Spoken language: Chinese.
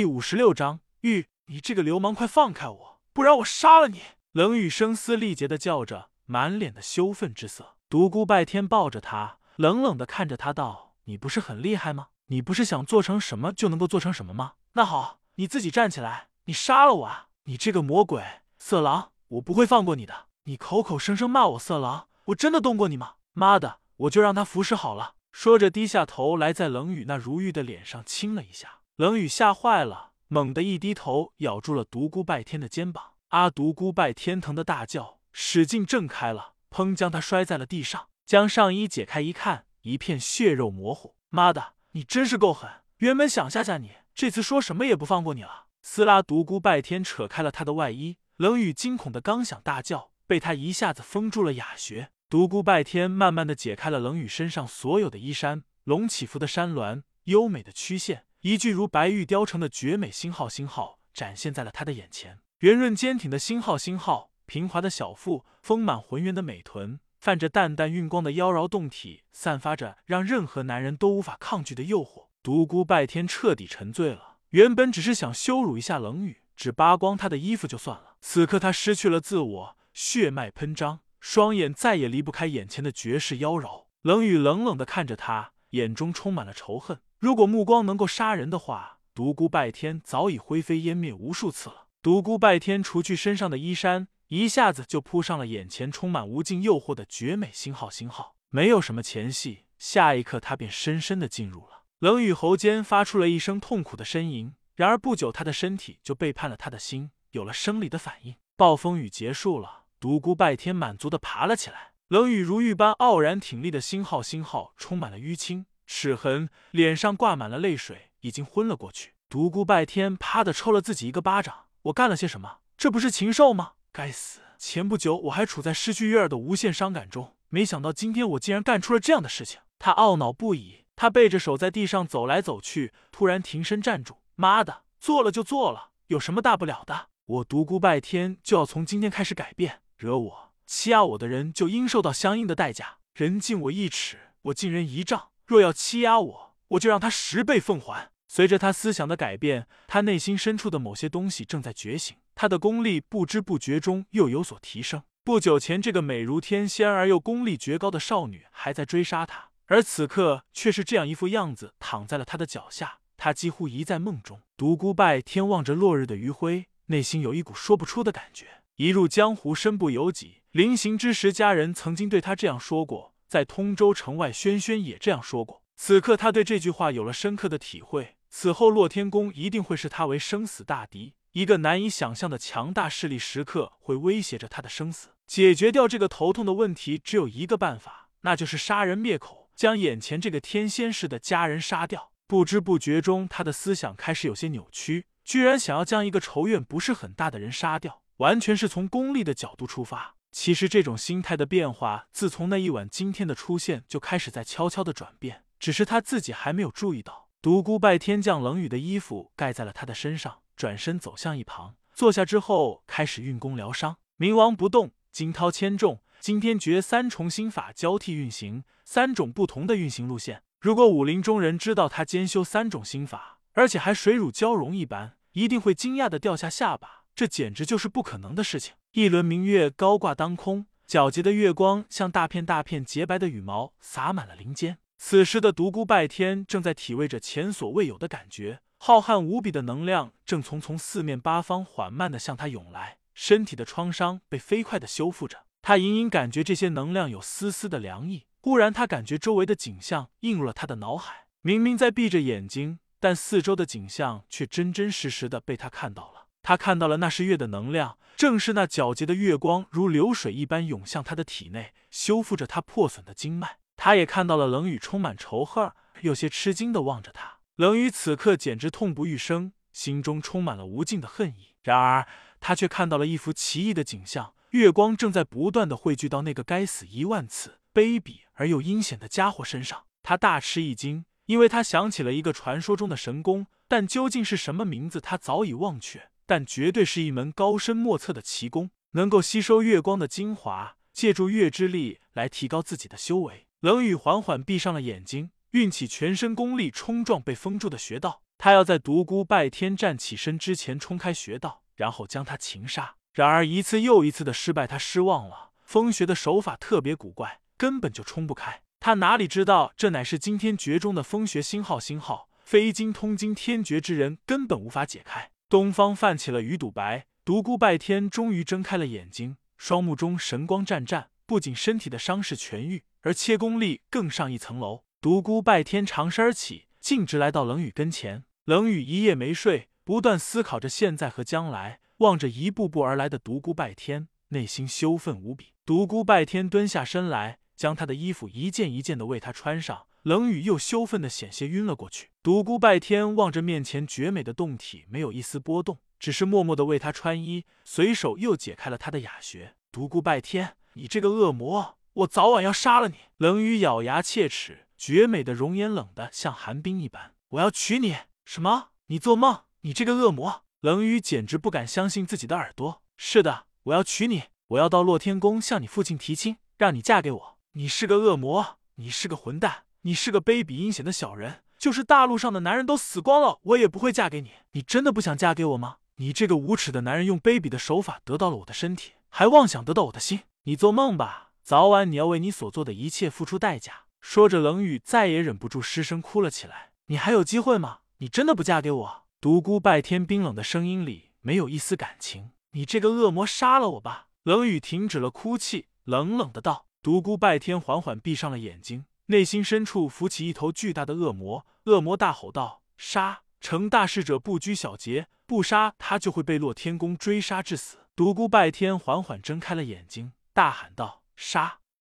第五十六章玉，你这个流氓，快放开我，不然我杀了你！冷雨声嘶力竭的叫着，满脸的羞愤之色。独孤拜天抱着他，冷冷的看着他道：“你不是很厉害吗？你不是想做成什么就能够做成什么吗？那好，你自己站起来，你杀了我啊！你这个魔鬼色狼，我不会放过你的！你口口声声骂我色狼，我真的动过你吗？妈的，我就让他服侍好了！”说着低下头来，在冷雨那如玉的脸上亲了一下。冷雨吓坏了，猛地一低头，咬住了独孤拜天的肩膀。阿独孤拜天疼的大叫，使劲挣开了，砰，将他摔在了地上。将上衣解开一看，一片血肉模糊。妈的，你真是够狠！原本想吓吓你，这次说什么也不放过你了。撕拉独孤拜天扯开了他的外衣，冷雨惊恐的刚想大叫，被他一下子封住了哑穴。独孤拜天慢慢的解开了冷雨身上所有的衣衫，隆起伏的山峦，优美的曲线。一具如白玉雕成的绝美星号，星号展现在了他的眼前。圆润坚挺的星号，星号平滑的小腹，丰满浑圆的美臀，泛着淡淡晕光的妖娆胴体，散发着让任何男人都无法抗拒的诱惑。独孤拜天彻底沉醉了。原本只是想羞辱一下冷雨，只扒光他的衣服就算了。此刻他失去了自我，血脉喷张，双眼再也离不开眼前的绝世妖娆。冷雨冷冷的看着他，眼中充满了仇恨。如果目光能够杀人的话，独孤拜天早已灰飞烟灭无数次了。独孤拜天除去身上的衣衫，一下子就扑上了眼前充满无尽诱惑的绝美星号。星号没有什么前戏，下一刻他便深深的进入了。冷雨喉间发出了一声痛苦的呻吟，然而不久他的身体就背叛了他的心，有了生理的反应。暴风雨结束了，独孤拜天满足的爬了起来。冷雨如玉般傲然挺立的星号，星号充满了淤青。齿痕，脸上挂满了泪水，已经昏了过去。独孤拜天啪的抽了自己一个巴掌。我干了些什么？这不是禽兽吗？该死！前不久我还处在失去月儿的无限伤感中，没想到今天我竟然干出了这样的事情。他懊恼不已，他背着手在地上走来走去，突然停身站住。妈的，做了就做了，有什么大不了的？我独孤拜天就要从今天开始改变，惹我欺压我的人就应受到相应的代价。人敬我一尺，我敬人一丈。若要欺压我，我就让他十倍奉还。随着他思想的改变，他内心深处的某些东西正在觉醒，他的功力不知不觉中又有所提升。不久前，这个美如天仙而又功力绝高的少女还在追杀他，而此刻却是这样一副样子，躺在了他的脚下。他几乎一在梦中。独孤拜天望着落日的余晖，内心有一股说不出的感觉。一入江湖，身不由己。临行之时，家人曾经对他这样说过。在通州城外，轩轩也这样说过。此刻，他对这句话有了深刻的体会。此后，洛天宫一定会视他为生死大敌，一个难以想象的强大势力，时刻会威胁着他的生死。解决掉这个头痛的问题，只有一个办法，那就是杀人灭口，将眼前这个天仙似的家人杀掉。不知不觉中，他的思想开始有些扭曲，居然想要将一个仇怨不是很大的人杀掉，完全是从功利的角度出发。其实这种心态的变化，自从那一晚惊天的出现就开始在悄悄的转变，只是他自己还没有注意到。独孤拜天将冷雨的衣服盖在了他的身上，转身走向一旁，坐下之后开始运功疗伤。冥王不动，惊涛千重，惊天诀三重心法交替运行，三种不同的运行路线。如果武林中人知道他兼修三种心法，而且还水乳交融一般，一定会惊讶的掉下下巴。这简直就是不可能的事情。一轮明月高挂当空，皎洁的月光像大片大片洁白的羽毛洒满了林间。此时的独孤拜天正在体味着前所未有的感觉，浩瀚无比的能量正从从四面八方缓慢的向他涌来，身体的创伤被飞快的修复着。他隐隐感觉这些能量有丝丝的凉意。忽然，他感觉周围的景象映入了他的脑海。明明在闭着眼睛，但四周的景象却真真实实的被他看到了。他看到了那是月的能量。正是那皎洁的月光，如流水一般涌向他的体内，修复着他破损的经脉。他也看到了冷雨充满仇恨，有些吃惊的望着他。冷雨此刻简直痛不欲生，心中充满了无尽的恨意。然而，他却看到了一幅奇异的景象：月光正在不断的汇聚到那个该死一万次、卑鄙而又阴险的家伙身上。他大吃一惊，因为他想起了一个传说中的神功，但究竟是什么名字，他早已忘却。但绝对是一门高深莫测的奇功，能够吸收月光的精华，借助月之力来提高自己的修为。冷雨缓缓闭上了眼睛，运起全身功力冲撞被封住的穴道。他要在独孤拜天站起身之前冲开穴道，然后将他擒杀。然而一次又一次的失败，他失望了。风穴的手法特别古怪，根本就冲不开。他哪里知道，这乃是惊天诀中的风穴星号，星号非精通经天诀之人根本无法解开。东方泛起了鱼肚白，独孤拜天终于睁开了眼睛，双目中神光湛湛。不仅身体的伤势痊愈，而切功力更上一层楼。独孤拜天长身而起，径直来到冷雨跟前。冷雨一夜没睡，不断思考着现在和将来，望着一步步而来的独孤拜天，内心羞愤无比。独孤拜天蹲下身来，将他的衣服一件一件的为他穿上。冷雨又羞愤的险些晕了过去。独孤拜天望着面前绝美的胴体，没有一丝波动，只是默默的为他穿衣，随手又解开了他的哑穴。独孤拜天。你这个恶魔，我早晚要杀了你！冷雨咬牙切齿，绝美的容颜冷得像寒冰一般。我要娶你！什么？你做梦！你这个恶魔！冷雨简直不敢相信自己的耳朵。是的，我要娶你！我要到洛天宫向你父亲提亲，让你嫁给我！你是个恶魔！你是个混蛋！你是个卑鄙阴险的小人！就是大陆上的男人都死光了，我也不会嫁给你！你真的不想嫁给我吗？你这个无耻的男人，用卑鄙的手法得到了我的身体，还妄想得到我的心！你做梦吧！早晚你要为你所做的一切付出代价。说着，冷雨再也忍不住失声哭了起来。你还有机会吗？你真的不嫁给我？独孤拜天冰冷的声音里没有一丝感情。你这个恶魔，杀了我吧！冷雨停止了哭泣，冷冷的道。独孤拜天缓缓闭上了眼睛，内心深处浮起一头巨大的恶魔。恶魔大吼道：“杀！成大事者不拘小节，不杀他就会被洛天宫追杀致死。”独孤拜天缓缓睁开了眼睛。大喊道：“杀！”